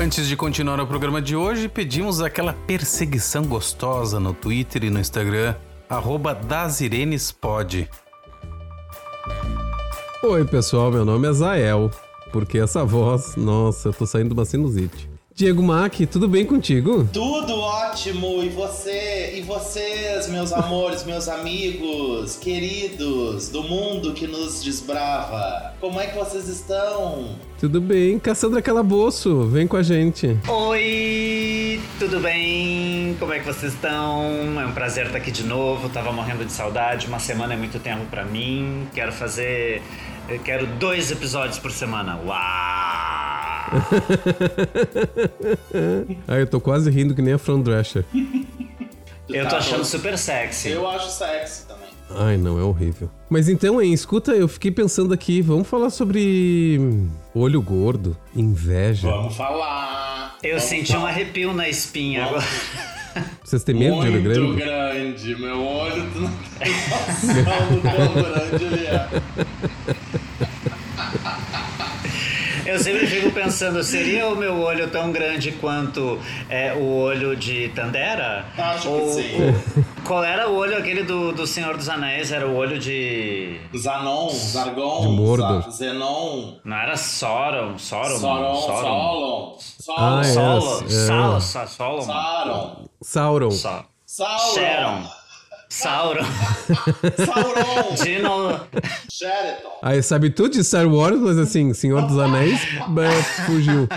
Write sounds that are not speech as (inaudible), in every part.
Antes de continuar o programa de hoje, pedimos aquela perseguição gostosa no Twitter e no Instagram, dasirenespod. Oi, pessoal, meu nome é Zael. Porque essa voz, nossa, eu tô saindo de uma sinusite. Diego Mack, tudo bem contigo? Tudo ótimo! E você? E vocês, meus amores, meus amigos, queridos do mundo que nos desbrava? Como é que vocês estão? Tudo bem, Cassandra Calabouço, vem com a gente. Oi, tudo bem? Como é que vocês estão? É um prazer estar aqui de novo. Tava morrendo de saudade. Uma semana é muito tempo para mim. Quero fazer. Eu quero dois episódios por semana. Uau! (laughs) ah, eu tô quase rindo que nem a Fran Drescher. Eu tô achando super sexy. Eu acho sexy também. Ai, não, é horrível. Mas então, hein, escuta, eu fiquei pensando aqui, vamos falar sobre olho gordo, inveja. Vamos falar. Eu Vamos senti falar. um arrepio na espinha Vamos. agora. (laughs) Vocês têm medo de olho Muito grande? grande, meu olho, tu não tem (laughs) noção do quão grande ele é. Eu sempre fico pensando, seria o meu olho tão grande quanto é, o olho de Tandera? Acho que Ou- sim. Qual era o olho aquele do, do Senhor dos Anéis? Era o olho de. Zanon, Zargon, De Mordor. Za- Zenon, Não era Sauron? Sauron? Sauron, Solon, Ah, é. Sauron, Solo, é. Salo, Sa- Solon. Sauron, Sauron. Sa- Sauron, Sharon. Sauron. (laughs) Sauron, Dino. Sheraton. Aí sabe tudo de Star Wars, mas assim, Senhor dos Anéis, fugiu.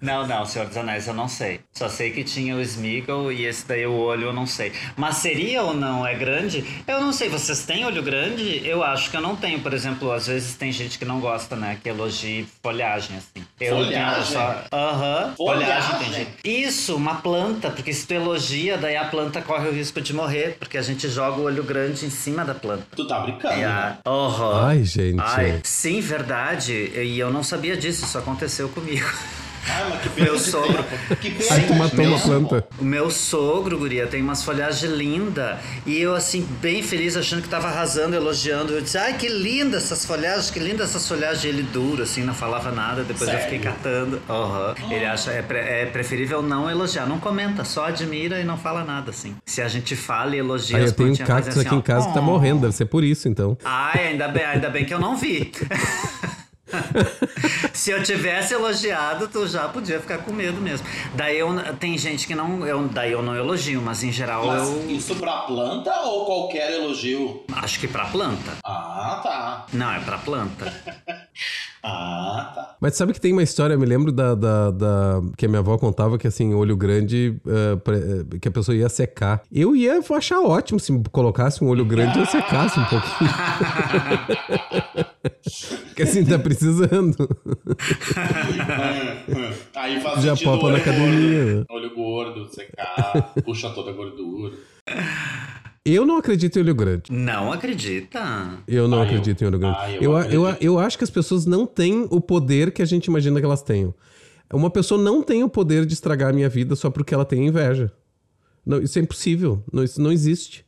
Não, não, Senhor dos Anéis eu não sei. Só sei que tinha o Smeagol e esse daí o olho eu não sei. Mas seria ou não é grande? Eu não sei. Vocês têm olho grande? Eu acho que eu não tenho. Por exemplo, às vezes tem gente que não gosta, né? Que elogie folhagem, assim. Eu Folhagem? Aham. Folhagem tem Folhagem? gente. Isso, uma planta. Porque se tu elogia, daí a planta corre o risco de morrer. Porque a gente joga o olho grande em cima da planta. Tu tá brincando, né? a- Aham. Ai, gente. Ai, sim, verdade. E eu não sabia disso, isso aconteceu comigo. (laughs) Ai, mas que perda Meu sogro. Que perda Aí tu matou uma planta. O meu sogro, guria, tem umas folhagens lindas. E eu, assim, bem feliz, achando que tava arrasando, elogiando. Eu disse, ai, que linda essas folhagens, que linda essas folhagens. E ele duro, assim, não falava nada. Depois eu fiquei Sério? catando. Aham. Ele acha, é, pre- é preferível não elogiar. Não comenta, só admira e não fala nada, assim. Se a gente fala e elogia Aí as eu tenho um cactus assim, aqui em ó, casa que tá "Oh". morrendo, deve ser por isso, então. Ai, ainda bem, ainda bem que eu não vi. (laughs) (laughs) Se eu tivesse elogiado, tu já podia ficar com medo mesmo. Daí eu, tem gente que não. Eu, daí eu não elogio, mas em geral Mas eu isso pra planta ou qualquer elogio? acho que pra planta. Ah, tá. Não, é pra planta. (laughs) Ah, tá. Mas sabe que tem uma história, eu me lembro da, da, da- que a minha avó contava que assim, olho grande, eh, pre- eh, que a pessoa ia secar. Eu ia achar ótimo se colocasse um olho grande e eu secasse um pouquinho. (laughs) Porque assim, tá precisando. (laughs) Aí faz Já popa olho na academia? Gordo, olho gordo, secar, puxa toda a gordura. Eu não acredito em olho grande. Não acredita? Eu não Ah, eu- acredito em olho grande. ah, eu eu, eu, eu acho que as pessoas não têm o poder que a gente imagina que elas tenham. Uma pessoa não tem o poder de estragar a minha vida só porque ela tem inveja. Não, isso é impossível. Não, isso não existe.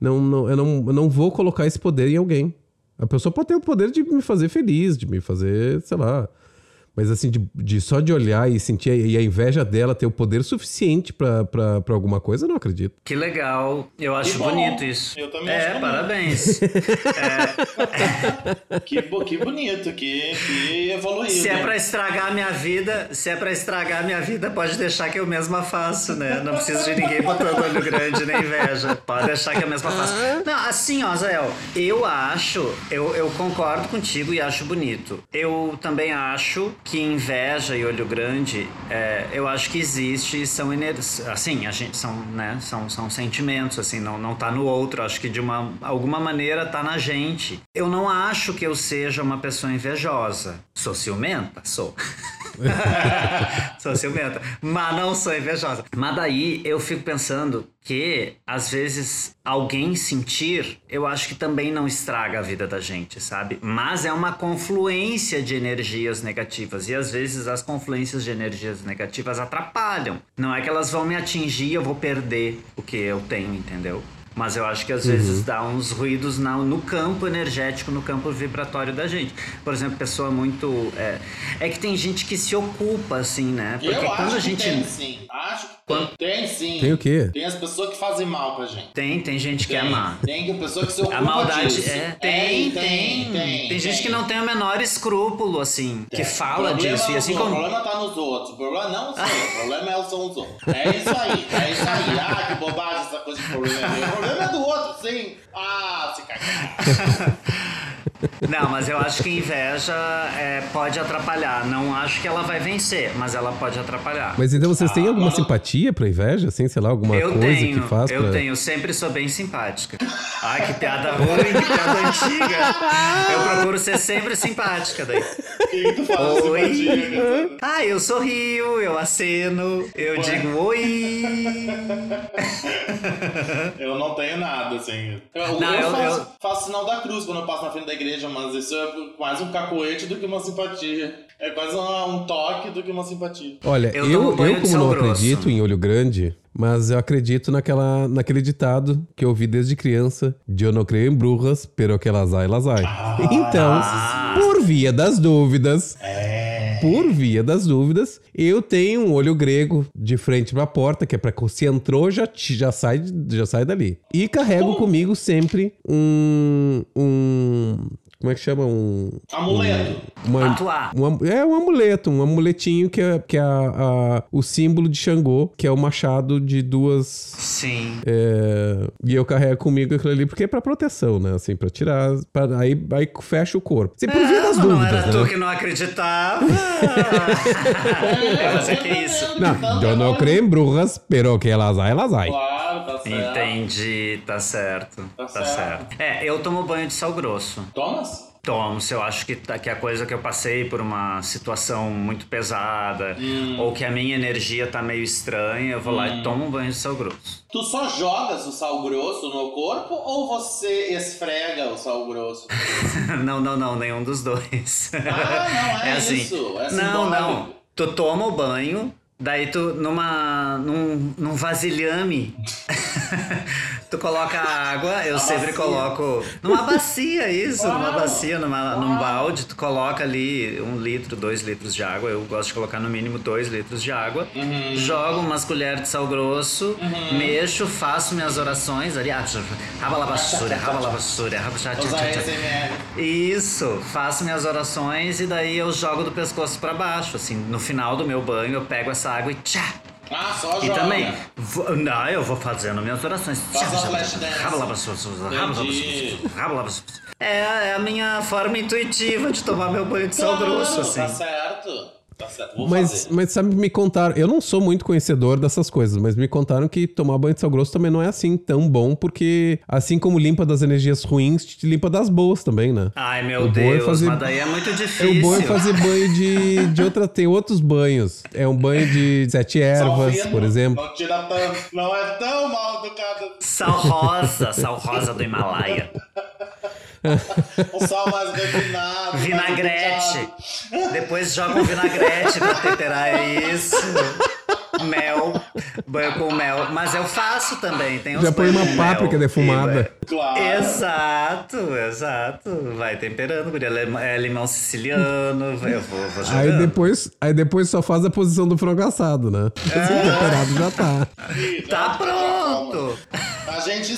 Não, não, eu, não, eu não vou colocar esse poder em alguém. A pessoa pode ter o poder de me fazer feliz, de me fazer, sei lá, Mas assim, de, de só de olhar e sentir e a inveja dela ter o poder suficiente pra alguma coisa, eu não acredito. Que legal. Eu acho Que bom. bonito isso. Eu também é, acho bonito. parabéns. (laughs) Que, bo- que bonito, que, que evoluído. se é hein? pra estragar a minha vida, se é pra estragar a minha vida, pode deixar que eu mesma faço, né? Não preciso de ninguém botando olho grande nem inveja. Pode deixar que eu mesma faço. Não, assim, ó, Zael, eu acho, eu, eu concordo contigo e acho bonito. Eu também acho que inveja e olho grande, é, eu acho que existe e são assim, a gente são, né, são, são sentimentos, assim, não, não tá no outro, acho que de uma alguma maneira tá na gente. Eu não acho que eu seja uma pessoa invejosa. Sou ciumenta? Sou. (laughs) (laughs) sou ciumenta. Mas não sou invejosa. Mas daí eu fico pensando que, às vezes, alguém sentir, eu acho que também não estraga a vida da gente, sabe? Mas é uma confluência de energias negativas. E às vezes as confluências de energias negativas atrapalham. Não é que elas vão me atingir e eu vou perder o que eu tenho, entendeu? Mas eu acho que às vezes dá uns ruídos na- no campo energético, no campo vibratório da gente. Por exemplo, pessoa muito. É, é que tem gente que se ocupa, assim, né? Porque Eu quando acho a gente. que tem sim. Acho que tem. Tem sim. Tem o quê? Tem as pessoas que fazem mal pra gente. Tem, tem gente que é Tem, má. Tem que pessoa que se ocupa A maldade disso. é. Tem, tem. tem, Tem, tem, gente que não tem o menor escrúpulo, assim, que É. fala disso. E não assim sou, O como. problema tá nos outros. O problema não sou (laughs) eu. O problema é, são os outros. É isso aí. É isso aí. Ah, que bobagem essa coisa de problema é meu. O problema é do outro, sim. Ah, se cagar. (laughs) Não, mas eu acho que inveja é, pode atrapalhar. Não acho que ela vai vencer, mas ela pode atrapalhar. Mas então vocês têm alguma mano. simpatia pra inveja? Assim, sei lá, alguma eu coisa tenho, que faz eu pra... tenho, sempre sou bem simpática. Ai, que piada ruim, que piada antiga. Eu procuro ser sempre simpática daí. Que, que Oi. simpatia? Ah, eu sorrio, eu aceno, eu digo oi. (laughs) (laughs) Eu não tenho nada, assim. Eu, Não, eu eu- faço, eu- faço sinal da cruz quando eu passo na frente da igreja, mas isso é mais um cacoete do que uma simpatia. É quase uma- um toque do que uma simpatia. Olha, Eu eu, como não grosso. acredito em olho grande, mas eu acredito naquela, naquele ditado que eu ouvi desde criança: de eu não creio em brujas, pero que elas ai, elas ai. então, por via das dúvidas, por via das dúvidas, eu tenho um olho grego de frente pra porta, que é pra que se entrou, já, já, sai, já sai dali. E carrego comigo sempre um. um como é que chama? Um. Amuleto. Uma, Atuar. um am- é um amuleto, um amuletinho que é, que é a- a- o símbolo de Xangô, que é o machado de duas. Sim. é, e eu carrego comigo aquilo ali porque é pra proteção, né? Assim, pra tirar. pra- aí, aí fecha o corpo. Assim, por via das Ah, não dúvidas, era né? tu que não acreditava. (laughs) Mas é que isso. Não, eu não creio em brujas, pero que elas ai, elas ai. Claro, tá certo. Entendi, tá certo. Tá, Tá certo. certo. É, eu tomo banho de sal grosso. Thomas? Tomo, se eu acho que, tá- que a coisa que eu passei por uma situação muito pesada, Hum. ou que a minha energia tá meio estranha, eu vou lá e tomo um banho de sal grosso. Tu só jogas o sal grosso no corpo ou você esfrega o sal grosso? (laughs) não, não, não, nenhum dos dois. Ah, não é (laughs) isso, é não, não. Tu toma o banho, daí tu, numa, num, num vasilhame, (laughs) tu coloca a água, eu sempre bacia. coloco. Numa bacia, isso, numa Uau. bacia, numa, num balde, tu coloca ali um litro, dois litros de água. Eu gosto de colocar no mínimo dois litros de água. Uhum. Jogo umas colheres de sal grosso, mexo, faço minhas orações ali. ah, Raba la basura, raba la basura. Isso, faço minhas orações e daí eu jogo do pescoço pra baixo, assim, no final do meu banho eu pego essa água e tchá. Ah, só E também, vou- não, eu vou fazendo minhas orações. Faz uma flash dance. É, é a minha forma intuitiva de tomar meu banho de sal grosso, assim. Tá certo. Tá certo. Vou Mas, fazer. mas sabe, me contaram. Eu não sou muito conhecedor dessas coisas, mas me contaram que tomar banho de sal grosso também não é assim tão bom, porque assim como limpa das energias ruins, te limpa das boas também, né? Ai, meu O é Deus, fazer- mas daí é muito É difícil. o bom é fazer banho de, de outra. Tem outros banhos. É um banho de sete ervas, Sal por exemplo. Não tira tanto. Não é tão mal educado. Sal rosa, sal rosa do Himalaia. Um sal mais refinado. Vinagrete. Depois joga um vinagrete pra temperar (laughs) isso. mel, banho com mel. Mas eu faço também. Tem Já põe uma páprica defumada. Claro. Exato, exato. Vai temperando, guria. Lim- É limão siciliano. Eu vou, vou jogando. Aí depois, aí depois só faz a posição do frango assado, né? Assim, temperado já tá. Tá pronto. A gente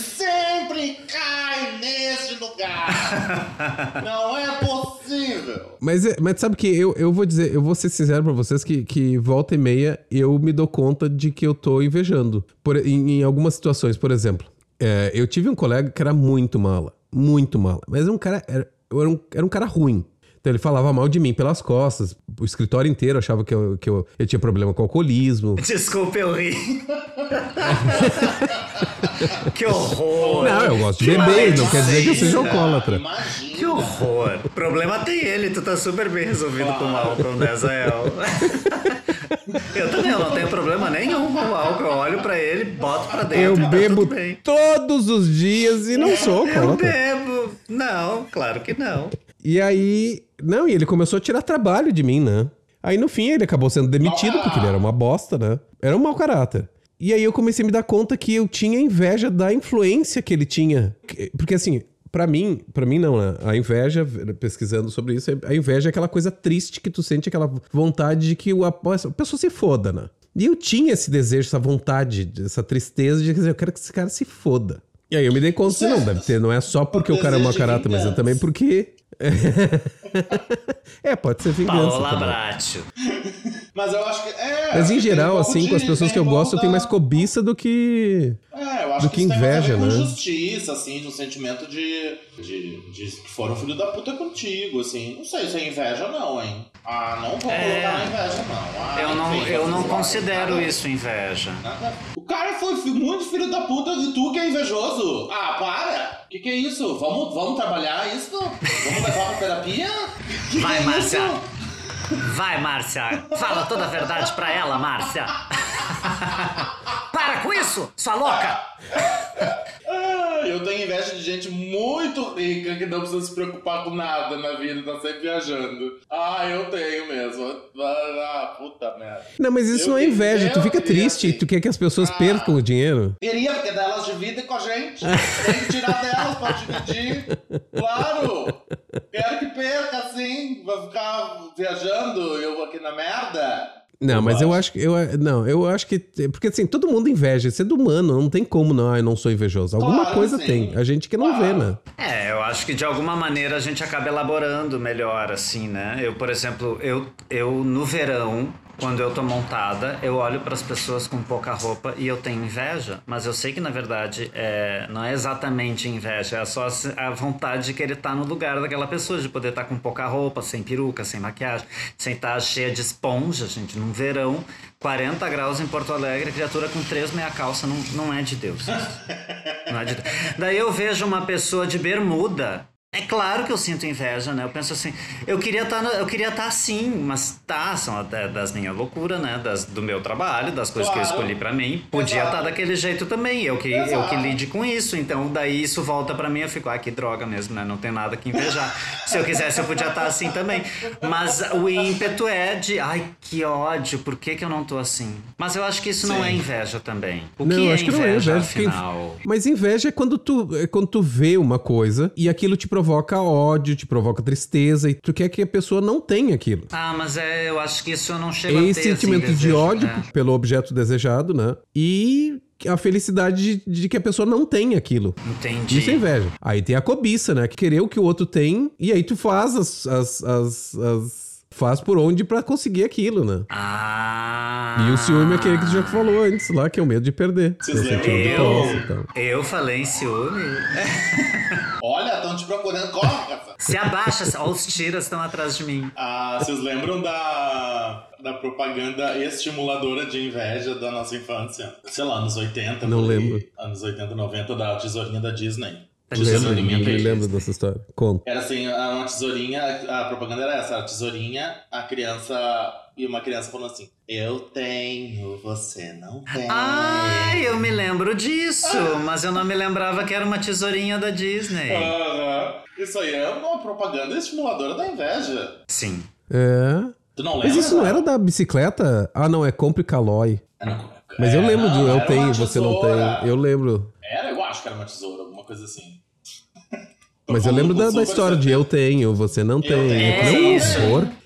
Não é possível. Mas, é- mas sabe que eu, eu vou dizer, eu vou ser sincero pra vocês que, que volta e meia eu me dou conta de que eu tô invejando. Por, em, em algumas situações, por exemplo, é, eu tive um colega que era muito mala. Muito mala. Mas um cara, era, era, um, era um cara ruim. Então ele falava mal de mim pelas costas. O escritório inteiro achava que eu, que eu, eu tinha problema com alcoolismo. (laughs) Desculpa, eu ri. (laughs) que horror. Não, eu gosto de beber, não quer dizer que eu seja alcoólatra. Imagina. Que horror. O problema tem ele, tu tá super bem resolvido com o álcool, né, Zael? (laughs) Eu também, eu não tenho problema nenhum com o álcool. Eu olho pra ele, boto pra dentro. Eu e tá bebo tudo bem. todos os dias e não sou Eu alcoólatra. bebo. Não, claro que não. E aí. Não, e ele começou a tirar trabalho de mim, né? Aí no fim ele acabou sendo demitido, porque ele era uma bosta, né? Era um mau caráter. E aí eu comecei a me dar conta que eu tinha inveja da influência que ele tinha. Que- Porque assim, pra mim, para mim não, né? A inveja, pesquisando sobre isso, a inveja é aquela coisa triste que tu sente aquela vontade de que o, a pessoa se foda, né? E eu tinha esse desejo, essa vontade, essa tristeza de dizer, eu quero que esse cara se foda. E aí eu me dei conta que não, deve ter, não é só porque o cara é mau de caráter, mas é também porque. (laughs) é, pode ser vingança. Paola também. Bratio. (laughs) Mas eu acho que. É, Mas em geral, um assim, de- com as pessoas que eu gosto, eu pouco tenho da- mais cobiça do que. É, eu acho do que, que isso tem mais a inveja, ver com né? justiça, assim, de um sentimento de, de, de que foram filho da puta contigo, assim. Não sei se é inveja não, hein? Ah, não vou É. colocar na inveja, não. Ah, Eu não, eu não considero Nada- isso inveja. nada- O cara foi muito filho da puta e tu que é invejoso. Ah, para! O que, que é isso? Vamos, vamos trabalhar isso? Vamos levar pra terapia? Que Vai, que é Márcia. Vai, Márcia. Fala toda a verdade pra ela, Márcia. Para com isso, sua louca. Ah, eu tenho inveja de gente muito rica que não precisa se preocupar com nada na vida, tá sempre viajando. Ah, eu tenho mesmo. Ah, puta merda. Não, mas isso Eu não é inveja. Tu fica triste, assim. tu quer que as pessoas percam o dinheiro. Queria, porque delas dividem com a gente. (laughs) Tem que tirar delas pra dividir. Claro! Quero que perca, assim. Vai ficar viajando, eu aqui na merda. Não, Eu mas eu acho. que. Eu, não, eu acho que. Porque assim, todo mundo inveja. Ser humano, não tem como, não. Ah, eu não sou invejoso. Alguma Claro, coisa sim. tem. A gente que não vê, Claro. né? É, eu acho que de alguma maneira a gente acaba elaborando melhor, assim, né? Eu, por exemplo, eu, eu no verão, quando eu tô montada, eu olho para as pessoas com pouca roupa e eu tenho inveja, mas eu sei que na verdade é, não é exatamente inveja, é só a vontade de querer estar no lugar daquela pessoa, de poder estar com pouca roupa, sem peruca, sem maquiagem, sem estar cheia de esponja, gente, num verão. 40 graus em Porto Alegre, criatura com três meia calça, não, não é de Deus. Não é de Deus. Daí eu vejo uma pessoa de bermuda. É claro que eu sinto inveja, né? Eu penso assim, eu queria estar, eu queria estar assim, mas tá, são até das minhas loucuras, né? Das, do meu trabalho, das coisas que eu Claro. escolhi pra mim. Podia Exato. estar daquele jeito também, eu que, eu que Exato. lide com isso. Então, daí isso volta pra mim, eu fico, ah, que droga mesmo, né? Não tem nada que invejar. Se eu quisesse, eu podia estar assim também. Mas o ímpeto é de, ai, que ódio, por que, que eu não tô assim? Mas eu acho que isso não Sim. é inveja também. O não, que é acho que não é inveja, inveja. afinal? Mas inveja é quando tu, é quando tu vê uma coisa e aquilo te provoca ódio, te provoca tristeza e tu quer que a pessoa não tenha aquilo. Ah, mas é, eu acho que isso eu não chego É a ter, esse sentimento assim, de desejo, ódio né? pelo objeto desejado, né? E a felicidade de, de que a pessoa não tem aquilo. Entendi. Isso é inveja. Aí tem a cobiça, né? Que querer o que o outro tem e aí tu faz as. as, as, as- faz por onde pra conseguir aquilo, né? Ah. E o ciúme é aquele que tu já falou antes lá, que é o medo de perder. Vocês É o lembram eu? posse e tal. Eu falei em ciúme. (laughs) Olha, estão te procurando. Corre, Rafa. Se abaixa, ó, os tiras estão atrás de mim. Ah, vocês lembram da, da propaganda estimuladora de inveja da nossa infância? Sei lá, anos 80. Não lembro. Anos 80, 90, da tesourinha da Disney. Lembro, tesourinha ninguém da lembra dessa história. Conta. Era assim, uma tesourinha, a propaganda era essa, a tesourinha, a criança, e uma criança falando assim, eu tenho, você não tem. Ai, eu me lembro disso, mas eu não me lembrava que era uma tesourinha da Disney. Aham. Isso aí é uma propaganda estimuladora da inveja. Sim. É. Tu não lembra? Mas isso não Zé? era da bicicleta? Ah, não, é compre calói. Ah. Mas eu lembro não, eu era tenho, você não tem. Eu lembro. Eu acho que era uma tesoura, alguma coisa assim. (laughs) Mas eu lembro da, da história de eu tenho, você não tem. tenho. É não, isso.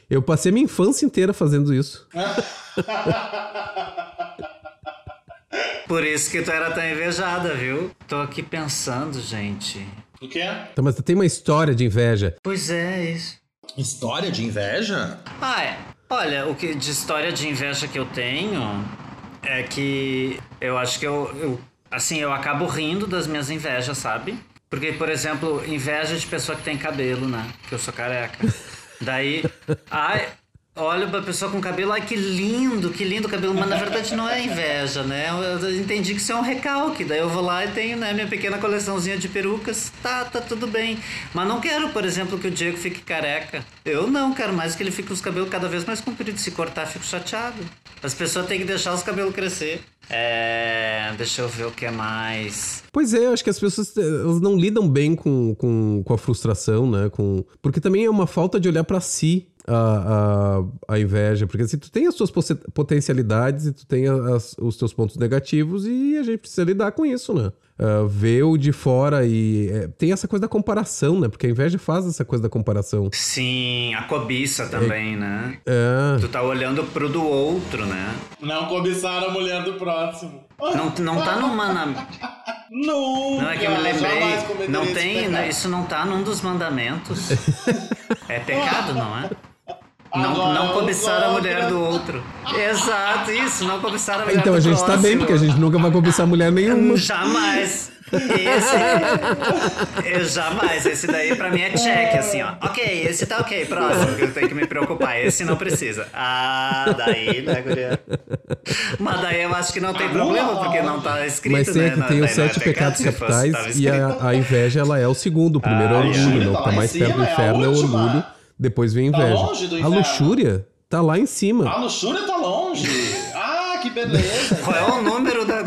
Eu passei minha infância inteira fazendo isso. (laughs) Por isso que tu era tão invejada, viu? Tô aqui pensando, gente. O quê? Tá, mas tu tem uma história de inveja. Pois é, isso. História de inveja? Ah, é. Olha, o que de história de inveja que eu tenho é que eu acho que eu, eu assim, eu acabo rindo das minhas invejas, sabe? Porque, por exemplo, inveja de pessoa que tem cabelo, né? Que eu sou careca. Daí, ai, olho pra pessoa com cabelo, ai que lindo, que lindo cabelo, mas na verdade não é inveja, né? Eu entendi que isso é um recalque. Daí eu vou lá e tenho, né, minha pequena coleçãozinha de perucas. Tá, tá tudo bem. Mas não quero, por exemplo, que o Diego fique careca. Eu não quero mais que ele fique com os cabelos cada vez mais compridos. Se cortar, fico chateado. As pessoas têm que deixar os cabelos crescer. É. Deixa eu ver o que é mais. Pois é, eu acho que as pessoas eh, elas não lidam bem com, com, com a frustração, né? Com... Porque também é uma falta de olhar pra si a, a, a inveja. Porque assim, tu tem as suas potencialidades e tu tem as- os teus pontos negativos e a gente precisa lidar com isso, né? Ah, ver o de fora e. é, tem essa coisa da comparação, né? Porque a inveja faz essa coisa da comparação. Sim, a cobiça também, né? É. Tu tá olhando pro do outro, né? Não cobiçar a mulher do próximo. Não, não tá (laughs) numa. na- Nunca! Não é que eu me lembrei. Não tem. né, Isso não tá num dos mandamentos. (laughs) É pecado, não é? Não, Agora não cobiçar a mulher do outro. Exato, isso, não cobiçar a mulher Então do a gente tá bem, porque a gente nunca vai cobiçar mulher nenhuma. (laughs) Jamais. Esse. (laughs) Eu jamais. Esse daí pra mim é check, assim, ó. Ok, esse tá ok. Próximo, que eu tenho que me preocupar. Esse não precisa. Ah, daí, né, guria? Mas daí eu acho que não tem problema, porque não tá escrito, Mas tem, né? Não, tem os não é sete pecado, pecados capitais e a, a inveja ela é o segundo. O primeiro é Ah, o orgulho, é. né? O que tá mais perto do é inferno é o última. orgulho, depois vem a Tá inveja. longe do a inferno. luxúria tá lá em cima. A luxúria tá longe. Ah, que beleza. Qual é o número da.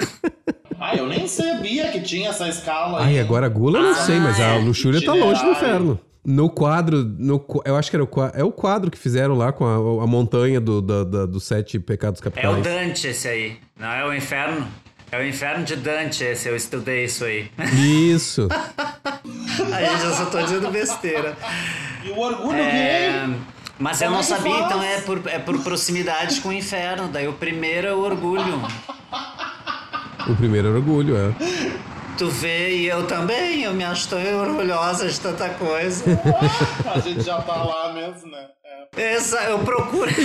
Ah, eu nem sabia que tinha essa escala Ai, aí. agora a gula eu não sei, mas a luxúria tá longe do inferno. No quadro, no, eu acho que era o, é o quadro que fizeram lá com a, a montanha do, da- da- dos sete pecados É o capitais. Dante esse aí. Não é o inferno? É o inferno de Dante esse, eu estudei isso aí. Isso. (laughs) Aí eu só tô dizendo besteira. E o orgulho É, gay. mas eu Como não é sabia, faz? então é por, é por proximidade com o inferno. Daí o primeiro é o orgulho. O primeiro é o orgulho, é. Tu vê e eu também, eu me acho tão orgulhosa de tanta coisa. A gente já tá lá mesmo, né? Essa, eu procuro. (laughs)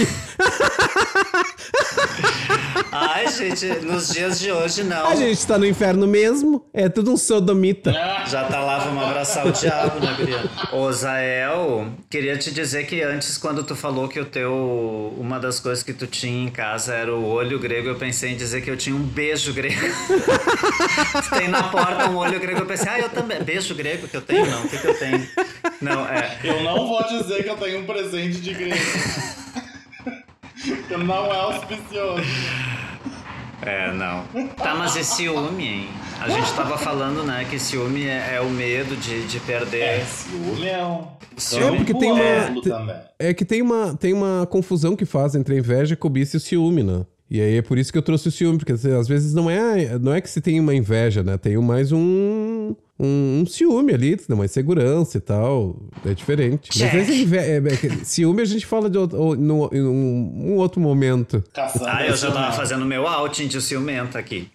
Ai, gente, nos dias de hoje não. A gente tá no inferno mesmo. É tudo um sodomita. (laughs) Já tá lá, vamos abraçar o diabo, né, guria? Ô, Zael, queria te dizer que antes, quando tu falou que o teu... Uma das coisas que tu tinha em casa era o olho grego, eu pensei em dizer que eu tinha um beijo grego. (laughs) tem na porta um olho grego, eu pensei, ah, eu também... Beijo grego que eu tenho? Não, o que que eu tenho? Não, é... Eu não vou dizer que eu tenho um presente de igreja. que não é auspicioso. É, não. Tá, mas e ciúme, hein? A gente tava falando, né, que ciúme é, é o medo de, de perder... É, ciúme é um. É, porque tem uma-. É que tem uma, tem uma confusão que faz entre a inveja, a cobiça e o ciúme, né? E aí é por isso que eu trouxe o ciúme, porque às vezes não é, não é que se tem uma inveja, né? Tem mais um, um, um ciúme ali, uma insegurança e tal. É diferente. Mas às vezes inve- é, é que ciúme a gente fala de outro, no, em um, um outro momento. Caçando Ah, eu já tava fazendo meu outing de ciumenta aqui.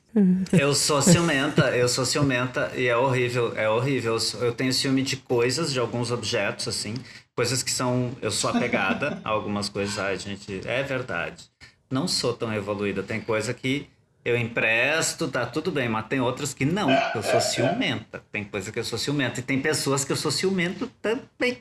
Eu sou ciumenta, eu sou ciumenta e é horrível, é horrível. Eu tenho ciúme de coisas, de alguns objetos, assim. Coisas que são. Eu sou apegada a algumas coisas. Ai, gente, é verdade. Não sou tão evoluída. Tem coisa que eu empresto, tá tudo bem, mas tem outras que não. Eu sou (laughs) ciumenta. Tem coisa que eu sou ciumenta. E tem pessoas que eu sou ciumento também.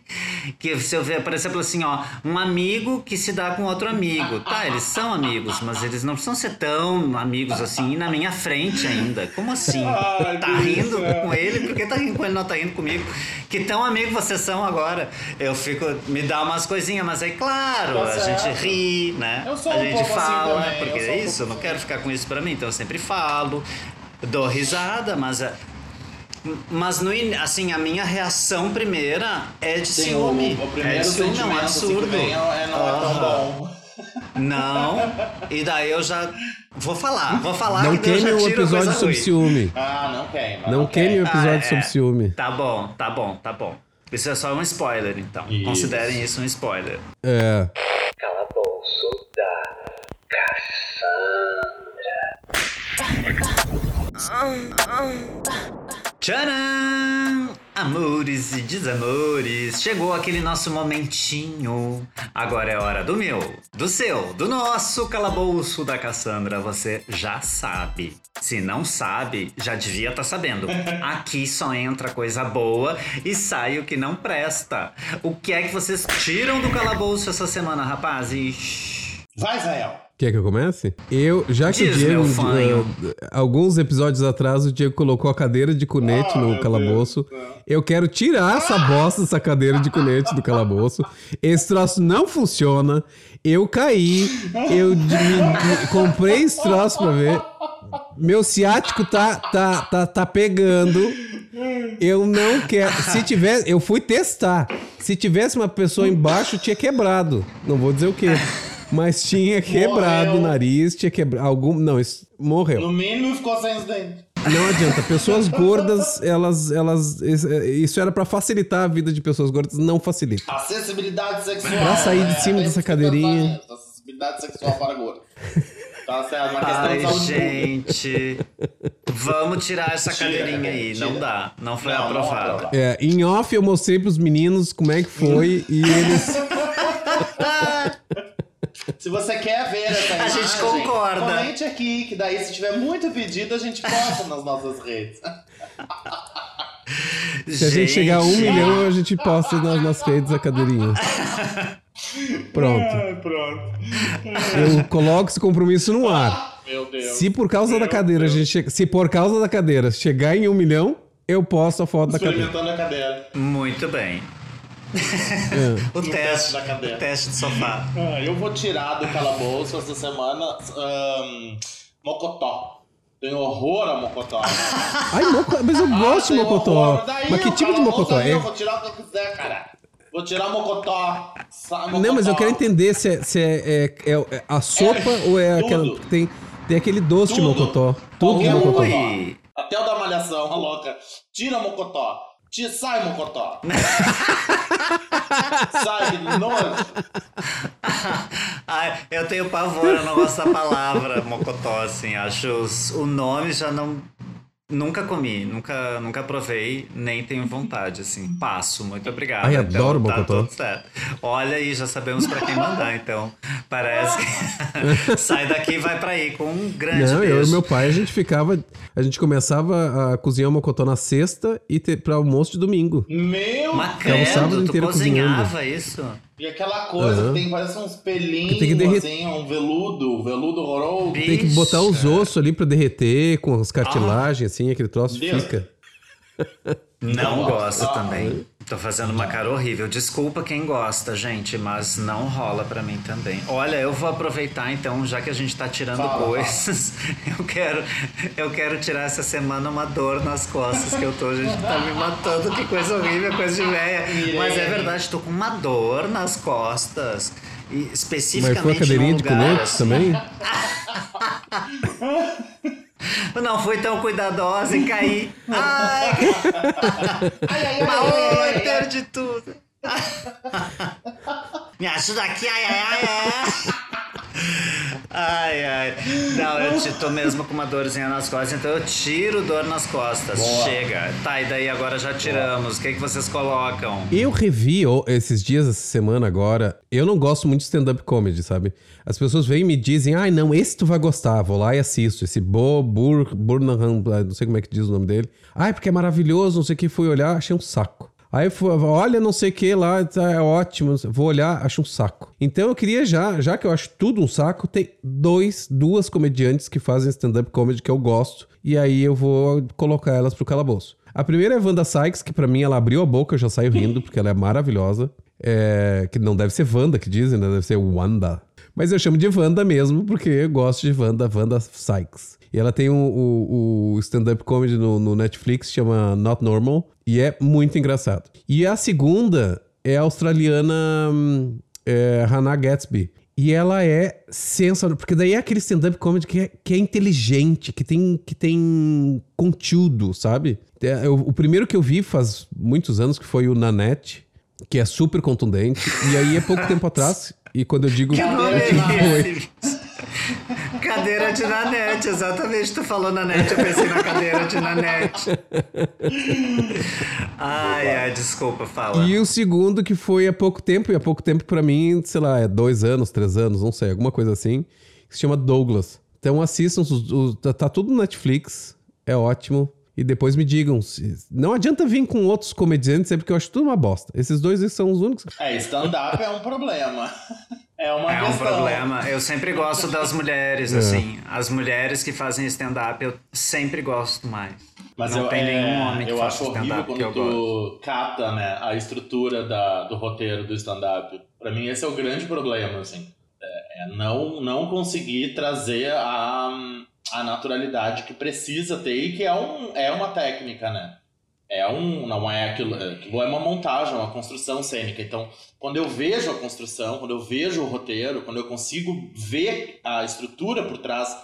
Que se eu ver, por exemplo, assim, ó, um amigo que se dá com outro amigo. Tá, eles são amigos, mas eles não precisam ser tão amigos assim e na minha frente ainda. Como assim? Ai, tá rindo céu. com ele? Por que tá rindo com ele? Não tá rindo comigo? Que tão amigo vocês são agora? Eu fico, me dá umas coisinhas, mas aí, claro, Tá a gente ri, né? Eu sou a um gente assim fala, também, porque é um isso, eu não quero ficar com isso pra mim, então eu sempre falo, dou risada, mas. é- Mas no, in- assim, a minha reação primeira é de Sim, ciúme. o, o é primeiro de ciúme, é um sentimento assim, absurdo. vem é, é- não é tão bom. Não. E daí eu já vou falar, vou falar Não que daí eu queime já o tiro a episódio sobre ruim. ciúme. Ah, não queima. Não queime o Ah, episódio é. sobre ciúme. Tá bom, tá bom, tá bom. Isso é só um spoiler, então. Isso. Considerem isso um spoiler. É. Tcharam! Amores e desamores, chegou aquele nosso momentinho. Agora é hora do meu, do seu, do nosso calabouço da Cassandra. Você já sabe. Se não sabe, já devia estar sabendo. (laughs) Aqui só entra coisa boa e sai o que não presta. O que é que vocês tiram do calabouço essa semana, rapazes? Vai, Zael. Quer que eu comece? Eu, já que Diz, o Diego, eh, alguns episódios atrás, o Diego colocou a cadeira de cunete Ah, no calabouço. Eu quero tirar essa bosta dessa cadeira de cunete do calabouço. Esse troço não funciona. Eu caí, eu de- me- me- comprei esse troço pra ver. Meu ciático tá, tá, tá, tá pegando. Eu não quero. Se tivesse. Eu fui testar. Se tivesse uma pessoa embaixo, tinha quebrado. Não vou dizer o quê. Mas tinha quebrado o Morreu. nariz, tinha quebrado. Algum. Não, isso morreu. No mínimo ficou sem os dentes. Não adianta. Pessoas (laughs) gordas, elas. elas isso era pra facilitar a vida de pessoas gordas, não facilita. Acessibilidade sexual. Pra sair de cima Tem dessa que cadeirinha. Acessibilidade sexual para gordo. Tá certo, uma questão Ai, de pública. gente. Vamos tirar essa Tira, cadeirinha aí. tira. Não dá. Não foi Não, não aprovado. aprova. É, em off eu mostrei pros meninos como é que foi e eles. (laughs) Se você quer ver essa (laughs) A imagem, gente concorda. comente aqui, que daí se tiver muito pedido, a gente posta nas nossas redes. (laughs) Se a gente chegar a um milhão, a gente posta nas, nas redes a cadeirinha. (laughs) Pronto. Ai, pronto. Eu coloco esse compromisso no ar. Meu Deus. Se por causa da cadeira, a gente che- se por causa da cadeira chegar em um milhão, eu posto a foto da cadeira. Experimentando a cadeira. Muito bem. (laughs) É. O teste, teste da cadeira. o teste de sofá. Ah, eu vou tirar do calabouço essa semana ahn, Mocotó. Tenho horror a Mocotó. (laughs) Ai, moco... mas eu gosto de tenho mocotó. Mas que tipo de mocotó? É... Eu vou tirar o que eu quiser, cara. Vou tirar Mocotó. Sa- Não, mas eu Mocotó. quero entender se é, se é, é- é- é a sopa ou é tudo. aquela. Tem, tem aquele doce de Tudo. mocotó. Tudo de Qualquer um. mocotó. Até o da malhação, a louca. Tira Mocotó. Tira, sai, Mocotó. (laughs) sai, que nojo. Ai, eu tenho pavor, eu não gosto da palavra mocotó, assim. Acho os- o nome já não. Nunca comi, nunca, nunca provei, nem tenho vontade, assim. Passo, muito obrigado. Ai, adoro então, mocotó. Tá tudo certo. Olha aí, já sabemos pra quem mandar, então. Parece que (laughs) sai daqui e vai pra aí com um grande Não, beijo. eu e meu pai, a gente ficava. A gente começava a cozinhar o mocotó na sexta e pra almoço de domingo. Meu Mas Ficava o sábado credo, tu cozinhava isso? E aquela coisa Aham. que tem, parece uns pelinhos, Tem que assim, um veludo, veludo horroroso. Tem que botar os ossos ali pra derreter com as cartilagens, assim, aquele troço Deus. fica. Não gosto. também. Tô fazendo uma cara horrível. Desculpa quem gosta, gente, mas não rola pra mim também. Olha, eu vou aproveitar então, já que a gente tá tirando Fala, coisas. (laughs) Eu quero, eu quero tirar essa semana uma dor nas costas que eu tô, gente, tá me matando. Que coisa horrível, coisa de véia. Mas é verdade, tô com uma dor nas costas. E especificamente foi a cadeirinha de lugar, assim. também? (laughs) Não fui tão cuidadosa e caí. (laughs) Ai, Ai, ai, Maô, perdi tudo. (laughs) Me ajuda aqui, ai, ai, ai, ai. Ai, ai. Não, eu te- tô mesmo com uma dorzinha nas costas, então eu tiro dor nas costas. Boa. Chega. Tá, e daí agora já tiramos. O que, que vocês colocam? Eu revi ó, esses dias, essa semana agora. Eu não gosto muito de stand-up comedy, sabe? As pessoas vêm e me dizem, ai, não, esse tu vai gostar. Vou lá e assisto. Esse Bo Bur, Burnham, não sei como é que diz o nome dele. Ai, porque é maravilhoso, não sei o que. Fui olhar, achei um saco. Aí olha, não sei o que lá, tá, é ótimo. Vou olhar, acho um saco. Então eu queria já, já que eu acho tudo um saco, tem dois, duas comediantes que fazem stand-up comedy que eu gosto. E aí eu vou colocar elas pro calabouço. A primeira é Wanda Sykes, que pra mim ela abriu a boca, eu já saio rindo, porque ela é maravilhosa. É, que não deve ser Wanda que dizem, né? Deve ser Wanda. Mas eu chamo de Wanda mesmo, porque eu gosto de Wanda, Wanda Sykes. E ela tem o, o- o stand-up comedy no, no Netflix, chama Not Normal, e é muito engraçado. E a segunda é a australiana hum, é, Hannah Gatsby. E ela é sensacional, porque daí é aquele stand-up comedy que é, que é inteligente, que tem, que tem conteúdo, sabe? É, eu- o primeiro que eu vi faz muitos anos, que foi o Nanette, que é super contundente. E aí é pouco tempo (laughs) atrás, e quando eu digo. Que nome é esse? Cadeira de nanete, exatamente. Tu falou nanete, eu pensei na cadeira de nanete. Ai, ai, desculpa, fala. E o segundo que foi há pouco tempo, e há pouco tempo pra mim, sei lá, é dois anos, três anos, não sei, alguma coisa assim, que se chama Douglas. Então assistam, os- os- tá, tá tudo no Netflix, é ótimo. E depois me digam. se- não adianta vir com outros comediantes, é porque eu acho tudo uma bosta. Esses dois são os únicos. É, stand-up é um problema. (laughs) É uma É um problema. Eu sempre gosto das mulheres, assim. As mulheres que fazem stand-up, eu sempre gosto mais. Mas Não eu, tem é, nenhum homem que eu faça acho horrível stand-up que eu quando gosto. tu capta né, a estrutura da, do roteiro do stand-up. Pra mim, esse é o grande problema, assim. É, é não, não conseguir trazer a, a naturalidade que precisa ter e que é, um, é uma técnica, né? É um. Não é aquilo. Aquilo é uma montagem, é uma construção cênica. Então, quando eu vejo a construção, quando eu vejo o roteiro, quando eu consigo ver a estrutura por trás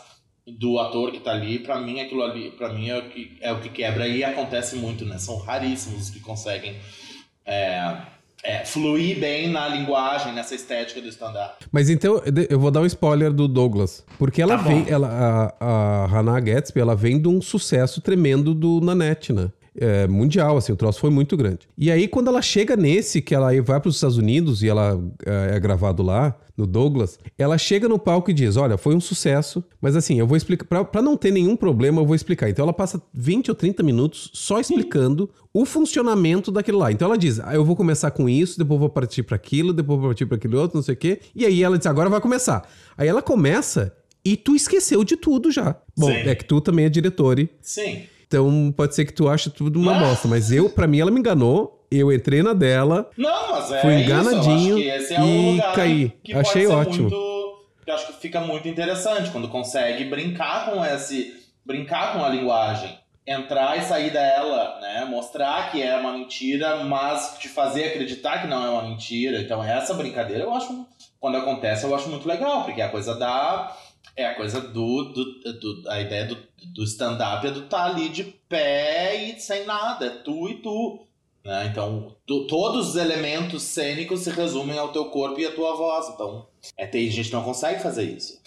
do ator que tá ali, pra mim aquilo ali, para mim é o que é o que quebra e acontece muito, né? São raríssimos os que conseguem é, é, fluir bem na linguagem, nessa estética do stand-up. Mas então, eu vou dar um spoiler do Douglas. Porque ela Tá vem, ela, a, a Hannah Gatsby, ela vem de um sucesso tremendo do Nanette, né? É, mundial, assim, o troço foi muito grande. E aí, quando ela chega nesse, que ela vai para os Estados Unidos e ela é, é gravado lá, no Douglas, ela chega no palco e diz: Olha, foi um sucesso, mas assim, eu vou explicar, pra, pra não ter nenhum problema, eu vou explicar. Então ela passa 20 ou 30 minutos só explicando o funcionamento daquilo lá. Então ela diz: ah, Eu vou começar com isso, depois vou partir para aquilo, depois vou partir para aquele outro, não sei o quê. E aí ela diz: Agora vai começar. Aí ela começa e tu esqueceu de tudo já. Bom, Sim. é que tu também é diretor e Sim. Então pode ser que tu ache tudo uma Ah. bosta, mas eu, para mim, ela me enganou. Eu entrei na dela, Não, mas é Fui isso, enganadinho esse é e lugar caí. Achei ótimo. muito, eu acho que fica muito interessante quando consegue brincar com esse, brincar com a linguagem, entrar e sair dela, né? Mostrar que é uma mentira, mas te fazer acreditar que não é uma mentira. Então essa brincadeira eu acho, quando acontece, eu acho muito legal, porque é a coisa da é a coisa do, do, do- a ideia do, do stand-up é do estar ali de pé e sem nada, é tu e tu. Né? Então, tu- todos os elementos cênicos se resumem ao teu corpo e à tua voz. Então, é, tem gente que não consegue fazer isso.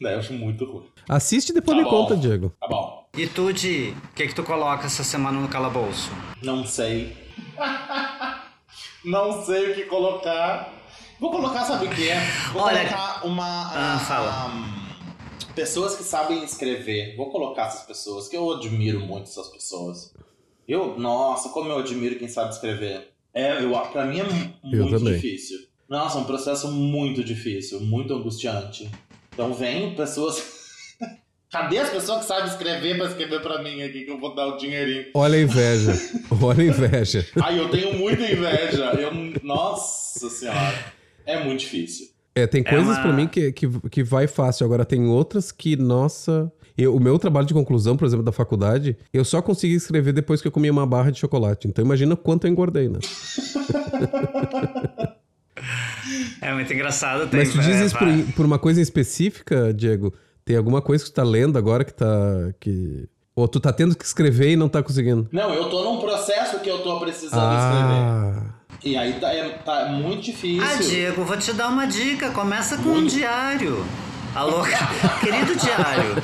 Daí (laughs) eu acho muito ruim. assiste e depois Tá me bom. conta, Diego. Tá bom. E tu, Di, o que que tu coloca essa semana no calabouço? Não sei. (laughs) não sei o que colocar. Vou colocar, sabe o quê? Vou Olha- colocar uma. Ah, fala. um, pessoas que sabem escrever. Vou colocar essas pessoas, que eu admiro muito essas pessoas. Eu, nossa, como eu admiro quem sabe escrever. É, eu, pra mim é muito difícil. Nossa, é um processo muito difícil, muito angustiante. Então vem pessoas. (laughs) Cadê as pessoas que sabem escrever pra escrever pra mim aqui que eu vou dar o dinheirinho? Olha a inveja. Olha a inveja. Ai, eu tenho muita inveja. Eu, nossa senhora. É muito difícil. É, tem coisas uma- pra mim que, que, que vai fácil. Agora, tem outras que, nossa. Eu, o meu trabalho de conclusão, por exemplo, da faculdade, eu só consegui escrever depois que eu comi uma barra de chocolate. Então, imagina quanto eu engordei, né? (laughs) É muito engraçado. Tem, Mas tu diz é, isso por, por uma coisa específica, Diego? Tem alguma coisa que tu tá lendo agora que tá. Que... Ou tu tá tendo que escrever e não tá conseguindo? Não, eu tô num processo que eu tô precisando escrever. Ah. E aí tá, é, tá muito difícil. Ah, Diego, vou te dar uma dica. Começa com um Muito. diário. Alô, (laughs) querido diário.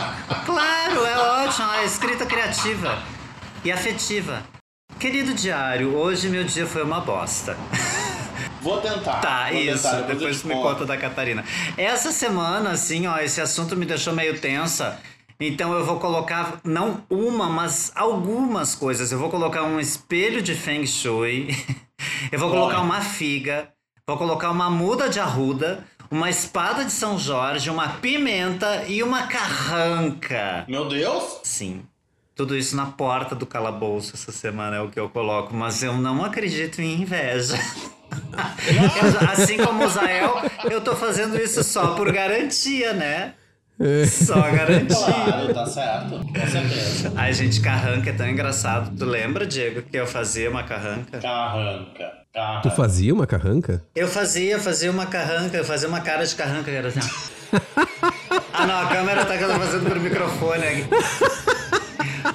Claro, é ótimo. A escrita criativa e afetiva. Querido diário, hoje meu dia foi uma bosta. (laughs) Vou tentar. Tá, vou isso. tentar, Depois tu me conta da Catarina. Essa semana, assim, ó, esse assunto me deixou meio tensa. Então eu vou colocar, não uma, mas algumas coisas. Eu vou colocar um espelho de Feng Shui. (laughs) (laughs) Eu vou colocar uma figa. Vou colocar uma muda de arruda. Uma espada de São Jorge, uma pimenta e uma carranca. Meu Deus! Sim. Tudo isso na porta do calabouço essa semana é o que eu coloco, mas eu não acredito em inveja. (laughs) Assim como o Zael, eu tô fazendo isso só por garantia, né? Só garantia. Claro, tá certo. Com certeza. Ai, gente, carranca é tão engraçado. Tu lembra, Diego, que eu fazia uma carranca? Carranca. Carranca. Tu fazia uma carranca? Eu fazia, fazia uma carranca, eu fazia uma cara de carranca, que era assim. (laughs) ah, não, a câmera tá fazendo pelo microfone aqui.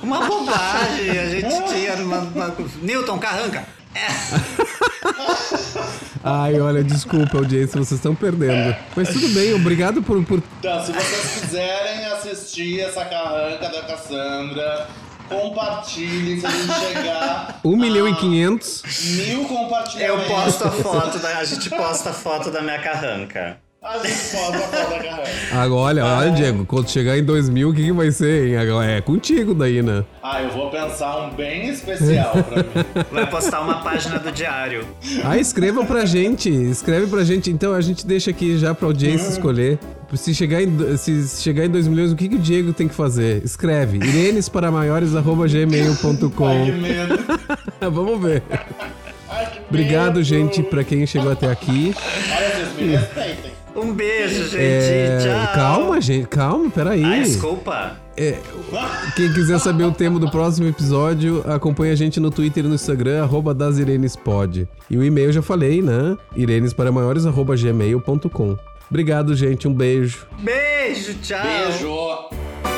Uma bobagem, a gente tinha uma, uma... Newton, carranca. (laughs) Ai, olha, desculpa, audiência, vocês estão perdendo. Mas tudo bem, obrigado por. por... Então, se vocês quiserem assistir essa carranca da Cassandra, compartilhem se a gente chegar 1 (laughs) milhão e a 500. mil Eu compartilhamentos. posto a foto, da, a gente posta a foto da minha carranca. Agora, olha, olha, Diego, quando chegar em 2000, mil, o que, que vai ser, hein? Agora É contigo daí, né? Ah, eu vou pensar um bem especial pra mim. (laughs) Vai postar uma página do diário. Ah, escreva pra gente, escreve pra gente. Então a gente deixa aqui já pra audiência escolher. Se chegar em, se chegar em 2 milhões, o que, que o Diego tem que fazer? Escreve irenesparamaiores.gmail.com Ai, que medo. (laughs) Vamos ver. Ai, que Obrigado, medo. gente, pra quem chegou até aqui. Olha, vocês me respeitem. Um beijo, gente. É, Tchau. calma, gente, calma, peraí. Ai, desculpa. É, quem quiser saber o tema do próximo episódio, acompanha a gente no Twitter e no Instagram, arroba das IrenesPod. E o e-mail eu já falei, né? irenesparamaiores.gmail.com Obrigado, gente. Um beijo. Beijo, tchau. Beijo.